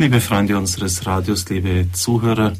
Liebe Freunde unseres Radios, liebe Zuhörer,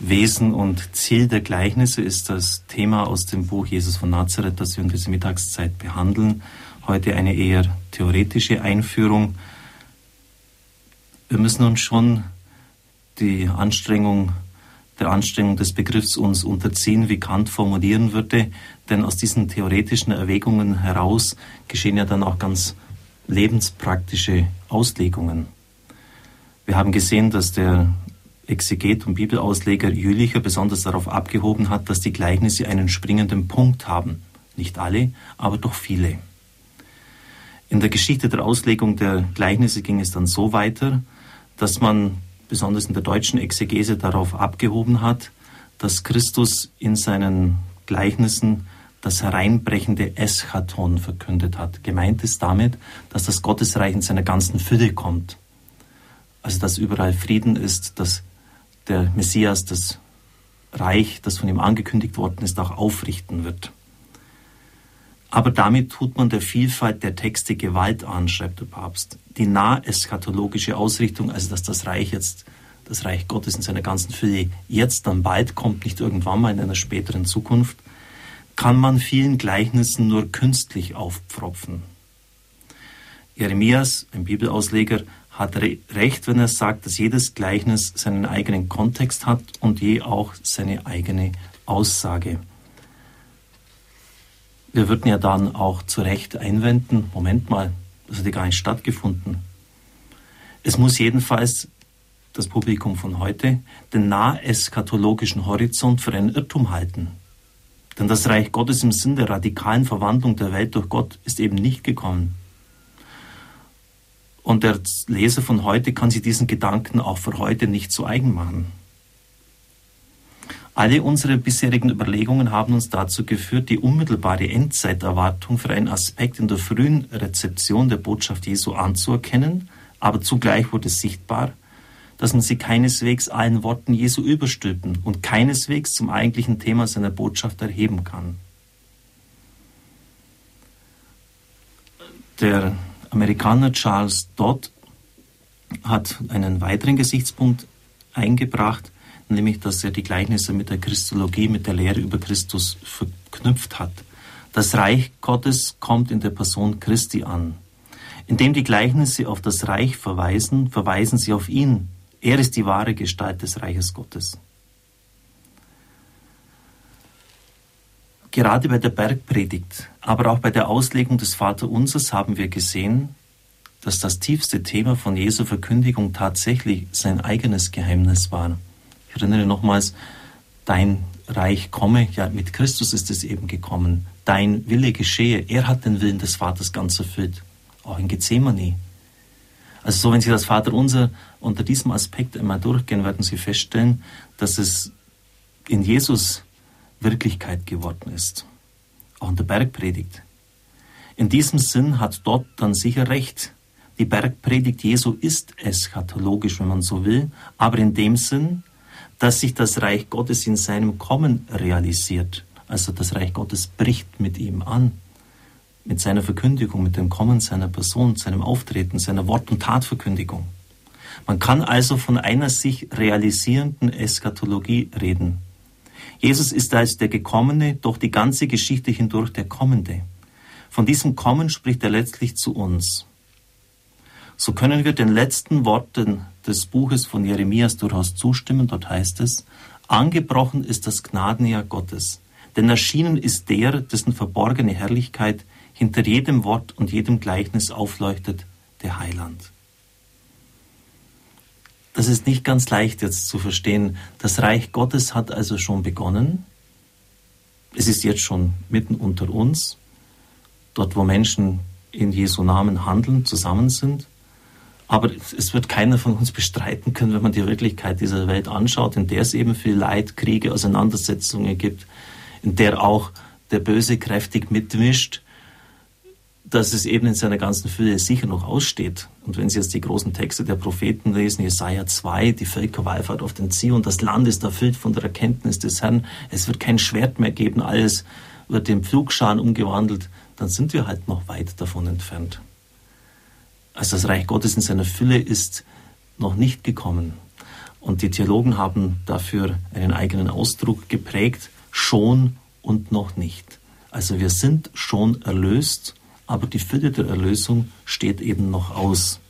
Wesen und Ziel der Gleichnisse ist das Thema aus dem Buch Jesus von Nazareth, das wir in dieser Mittagszeit behandeln. Heute eine eher theoretische Einführung. Wir müssen uns schon die Anstrengung der Anstrengung des Begriffs uns unterziehen, wie Kant formulieren würde, denn aus diesen theoretischen Erwägungen heraus geschehen ja dann auch ganz lebenspraktische Auslegungen. Wir haben gesehen, dass der Exeget und Bibelausleger Jülicher besonders darauf abgehoben hat, dass die Gleichnisse einen springenden Punkt haben. Nicht alle, aber doch viele. In der Geschichte der Auslegung der Gleichnisse ging es dann so weiter, dass man besonders in der deutschen Exegese darauf abgehoben hat, dass Christus in seinen Gleichnissen das hereinbrechende Eschaton verkündet hat. Gemeint ist damit, dass das Gottesreich in seiner ganzen Fülle kommt. Also dass überall Frieden ist, dass der Messias das Reich, das von ihm angekündigt worden ist, auch aufrichten wird. Aber damit tut man der Vielfalt der Texte Gewalt an, schreibt der Papst. Die naheschatologische Ausrichtung, also dass das Reich jetzt, das Reich Gottes in seiner ganzen Fülle jetzt dann bald kommt, nicht irgendwann mal in einer späteren Zukunft, kann man vielen Gleichnissen nur künstlich aufpfropfen. Jeremias, ein Bibelausleger, hat recht, wenn er sagt, dass jedes Gleichnis seinen eigenen Kontext hat und je auch seine eigene Aussage. Wir würden ja dann auch zu Recht einwenden, Moment mal, das hat ja gar nicht stattgefunden. Es muss jedenfalls das Publikum von heute den naheschatologischen Horizont für einen Irrtum halten. Denn das Reich Gottes im Sinn der radikalen Verwandlung der Welt durch Gott ist eben nicht gekommen. Und der Leser von heute kann sich diesen Gedanken auch für heute nicht zu eigen machen. Alle unsere bisherigen Überlegungen haben uns dazu geführt, die unmittelbare Endzeiterwartung für einen Aspekt in der frühen Rezeption der Botschaft Jesu anzuerkennen, aber zugleich wurde sichtbar, dass man sie keineswegs allen Worten Jesu überstülpen und keineswegs zum eigentlichen Thema seiner Botschaft erheben kann. Der Amerikaner Charles Dodd hat einen weiteren Gesichtspunkt eingebracht, nämlich dass er die Gleichnisse mit der Christologie, mit der Lehre über Christus verknüpft hat. Das Reich Gottes kommt in der Person Christi an. Indem die Gleichnisse auf das Reich verweisen, verweisen sie auf ihn. Er ist die wahre Gestalt des Reiches Gottes. Gerade bei der Bergpredigt, aber auch bei der Auslegung des Vaterunsers haben wir gesehen, dass das tiefste Thema von Jesu Verkündigung tatsächlich sein eigenes Geheimnis war. Ich erinnere nochmals, dein Reich komme, ja, mit Christus ist es eben gekommen. Dein Wille geschehe. Er hat den Willen des Vaters ganz erfüllt. Auch in Gethsemane. Also so, wenn Sie das Vaterunser unter diesem Aspekt einmal durchgehen, werden Sie feststellen, dass es in Jesus Wirklichkeit geworden ist. Auch in der Bergpredigt. In diesem Sinn hat dort dann sicher recht. Die Bergpredigt Jesu ist eschatologisch, wenn man so will, aber in dem Sinn, dass sich das Reich Gottes in seinem Kommen realisiert. Also das Reich Gottes bricht mit ihm an, mit seiner Verkündigung, mit dem Kommen seiner Person, seinem Auftreten, seiner Wort- und Tatverkündigung. Man kann also von einer sich realisierenden Eschatologie reden. Jesus ist als der Gekommene, doch die ganze Geschichte hindurch der Kommende. Von diesem Kommen spricht er letztlich zu uns. So können wir den letzten Worten des Buches von Jeremias durchaus zustimmen. Dort heißt es, angebrochen ist das Gnadenjahr Gottes, denn erschienen ist der, dessen verborgene Herrlichkeit hinter jedem Wort und jedem Gleichnis aufleuchtet, der Heiland. Das ist nicht ganz leicht jetzt zu verstehen. Das Reich Gottes hat also schon begonnen. Es ist jetzt schon mitten unter uns, dort wo Menschen in Jesu Namen handeln, zusammen sind. Aber es wird keiner von uns bestreiten können, wenn man die Wirklichkeit dieser Welt anschaut, in der es eben viel Leid, Kriege, Auseinandersetzungen gibt, in der auch der Böse kräftig mitmischt, dass es eben in seiner ganzen Fülle sicher noch aussteht. Und wenn Sie jetzt die großen Texte der Propheten lesen, Jesaja 2, die Völkerwallfahrt auf den Zion, das Land ist erfüllt von der Erkenntnis des Herrn, es wird kein Schwert mehr geben, alles wird in Pflugscharen umgewandelt, dann sind wir halt noch weit davon entfernt. Also das Reich Gottes in seiner Fülle ist noch nicht gekommen. Und die Theologen haben dafür einen eigenen Ausdruck geprägt, schon und noch nicht. Also wir sind schon erlöst, aber die Fülle der Erlösung steht eben noch aus.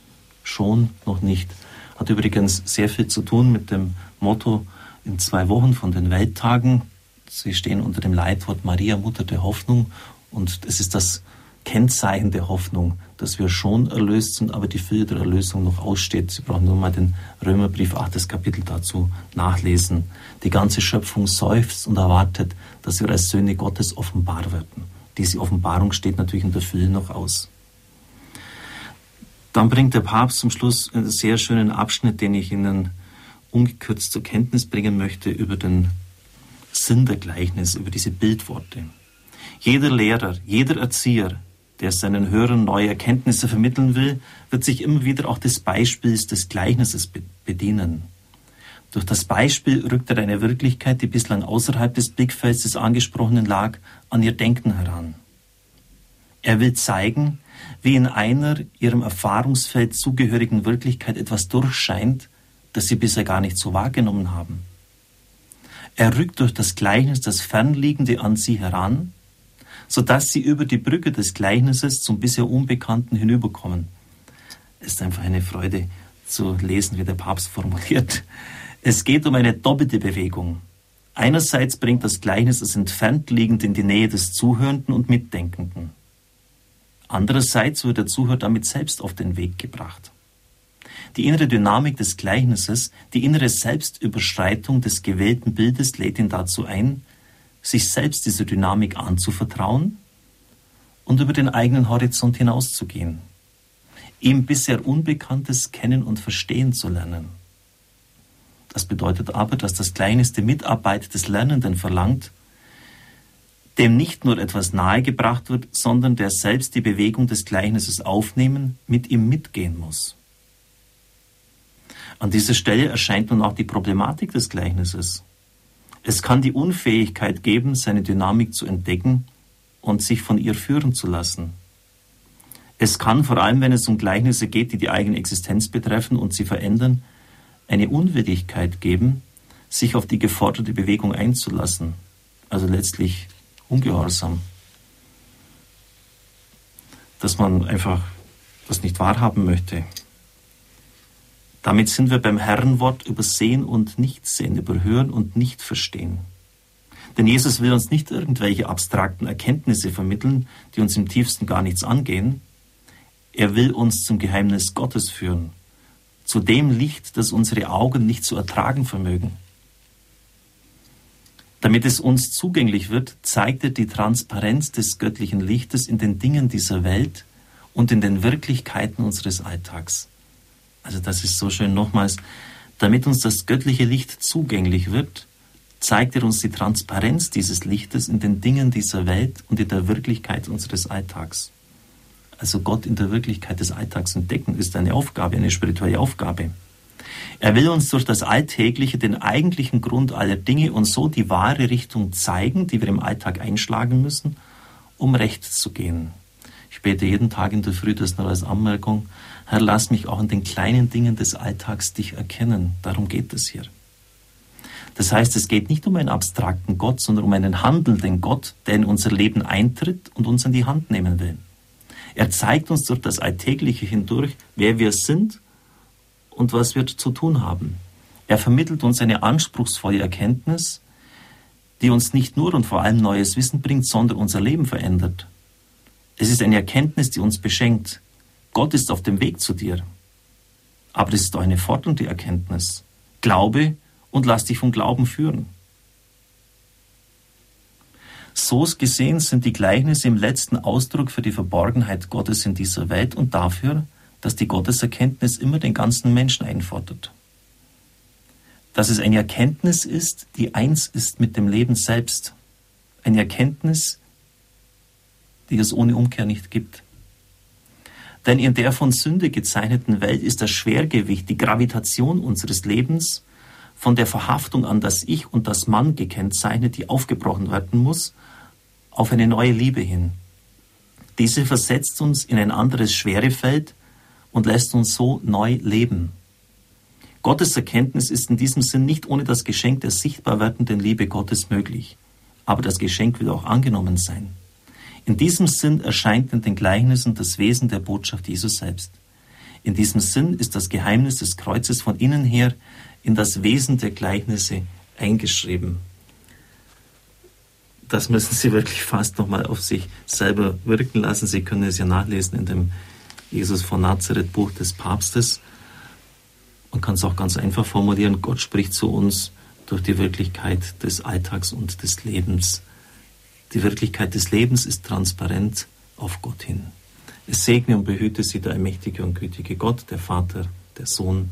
Schon noch nicht. Hat übrigens sehr viel zu tun mit dem Motto in zwei Wochen von den Welttagen. Sie stehen unter dem Leitwort Maria, Mutter der Hoffnung. Und es ist das Kennzeichen der Hoffnung, dass wir schon erlöst sind, aber die Fülle der Erlösung noch aussteht. Sie brauchen nur mal den Römerbrief 8. Kapitel dazu nachlesen. Die ganze Schöpfung seufzt und erwartet, dass wir als Söhne Gottes offenbar werden. Diese Offenbarung steht natürlich in der Fülle noch aus. Dann bringt der Papst zum Schluss einen sehr schönen Abschnitt, den ich Ihnen ungekürzt zur Kenntnis bringen möchte über den Sinn der Gleichnis, über diese Bildworte. Jeder Lehrer, jeder Erzieher, der seinen Hörern neue Erkenntnisse vermitteln will, wird sich immer wieder auch des Beispiels des Gleichnisses bedienen. Durch das Beispiel rückt er eine Wirklichkeit, die bislang außerhalb des Blickfelds des Angesprochenen lag, an ihr Denken heran. Er will zeigen, wie in einer ihrem Erfahrungsfeld zugehörigen Wirklichkeit etwas durchscheint, das sie bisher gar nicht so wahrgenommen haben. Er rückt durch das Gleichnis das Fernliegende an sie heran sodass sie über die Brücke des Gleichnisses zum bisher Unbekannten hinüberkommen. Es ist einfach eine Freude zu lesen, wie der Papst formuliert. Es geht um eine doppelte Bewegung. Einerseits bringt das Gleichnis das entfernt liegend in die Nähe des Zuhörenden und Mitdenkenden. Andererseits wird der Zuhörer damit selbst auf den Weg gebracht. Die innere Dynamik des Gleichnisses, die innere Selbstüberschreitung des gewählten Bildes lädt ihn dazu ein, sich selbst dieser Dynamik anzuvertrauen und über den eigenen Horizont hinauszugehen, ihm bisher Unbekanntes kennen und verstehen zu lernen. Das bedeutet aber, dass das kleinste Mitarbeit des Lernenden verlangt, dem nicht nur etwas nahegebracht wird, sondern der selbst die Bewegung des Gleichnisses aufnehmen, mit ihm mitgehen muss. An dieser Stelle erscheint nun auch die Problematik des Gleichnisses. Es kann die Unfähigkeit geben, seine Dynamik zu entdecken und sich von ihr führen zu lassen. Es kann, vor allem wenn es um Gleichnisse geht, die die eigene Existenz betreffen und sie verändern, eine Unwilligkeit geben, sich auf die geforderte Bewegung einzulassen. Also letztlich Ungehorsam. Dass man einfach das nicht wahrhaben möchte. Damit sind wir beim Herrenwort über Sehen und Nichtsehen, über Hören und Nichtverstehen. Denn Jesus will uns nicht irgendwelche abstrakten Erkenntnisse vermitteln, die uns im tiefsten gar nichts angehen. Er will uns zum Geheimnis Gottes führen, zu dem Licht, das unsere Augen nicht zu ertragen vermögen. Damit es uns zugänglich wird, zeigt er die Transparenz des göttlichen Lichtes in den Dingen dieser Welt und in den Wirklichkeiten unseres Alltags. Also das ist so schön nochmals, damit uns das göttliche Licht zugänglich wird, zeigt er uns die Transparenz dieses Lichtes in den Dingen dieser Welt und in der Wirklichkeit unseres Alltags. Also Gott in der Wirklichkeit des Alltags entdecken ist eine Aufgabe, eine spirituelle Aufgabe. Er will uns durch das Alltägliche den eigentlichen Grund aller Dinge und so die wahre Richtung zeigen, die wir im Alltag einschlagen müssen, um recht zu gehen. Ich bete jeden Tag in der Früh, das nur als Anmerkung, Herr, lass mich auch in den kleinen Dingen des Alltags dich erkennen. Darum geht es hier. Das heißt, es geht nicht um einen abstrakten Gott, sondern um einen handelnden Gott, der in unser Leben eintritt und uns in die Hand nehmen will. Er zeigt uns durch das Alltägliche hindurch, wer wir sind und was wir zu tun haben. Er vermittelt uns eine anspruchsvolle Erkenntnis, die uns nicht nur und vor allem neues Wissen bringt, sondern unser Leben verändert. Es ist eine Erkenntnis, die uns beschenkt, Gott ist auf dem Weg zu dir. Aber es ist doch eine fordernde Erkenntnis. Glaube und lass dich vom Glauben führen. So gesehen sind die Gleichnisse im letzten Ausdruck für die Verborgenheit Gottes in dieser Welt und dafür, dass die Gotteserkenntnis immer den ganzen Menschen einfordert. Dass es eine Erkenntnis ist, die eins ist mit dem Leben selbst. Eine Erkenntnis, die es ohne Umkehr nicht gibt. Denn in der von Sünde gezeichneten Welt ist das Schwergewicht, die Gravitation unseres Lebens von der Verhaftung an das Ich und das Mann gekennzeichnet, die aufgebrochen werden muss, auf eine neue Liebe hin. Diese versetzt uns in ein anderes Schwerefeld und lässt uns so neu leben. Gottes Erkenntnis ist in diesem Sinn nicht ohne das Geschenk der sichtbar werdenden Liebe Gottes möglich. Aber das Geschenk will auch angenommen sein. In diesem Sinn erscheint in den Gleichnissen das Wesen der Botschaft Jesus selbst. In diesem Sinn ist das Geheimnis des Kreuzes von innen her in das Wesen der Gleichnisse eingeschrieben. Das müssen Sie wirklich fast nochmal auf sich selber wirken lassen. Sie können es ja nachlesen in dem Jesus von Nazareth Buch des Papstes. Man kann es auch ganz einfach formulieren. Gott spricht zu uns durch die Wirklichkeit des Alltags und des Lebens. Die Wirklichkeit des Lebens ist transparent auf Gott hin. Es segne und behüte Sie der allmächtige und gütige Gott, der Vater, der Sohn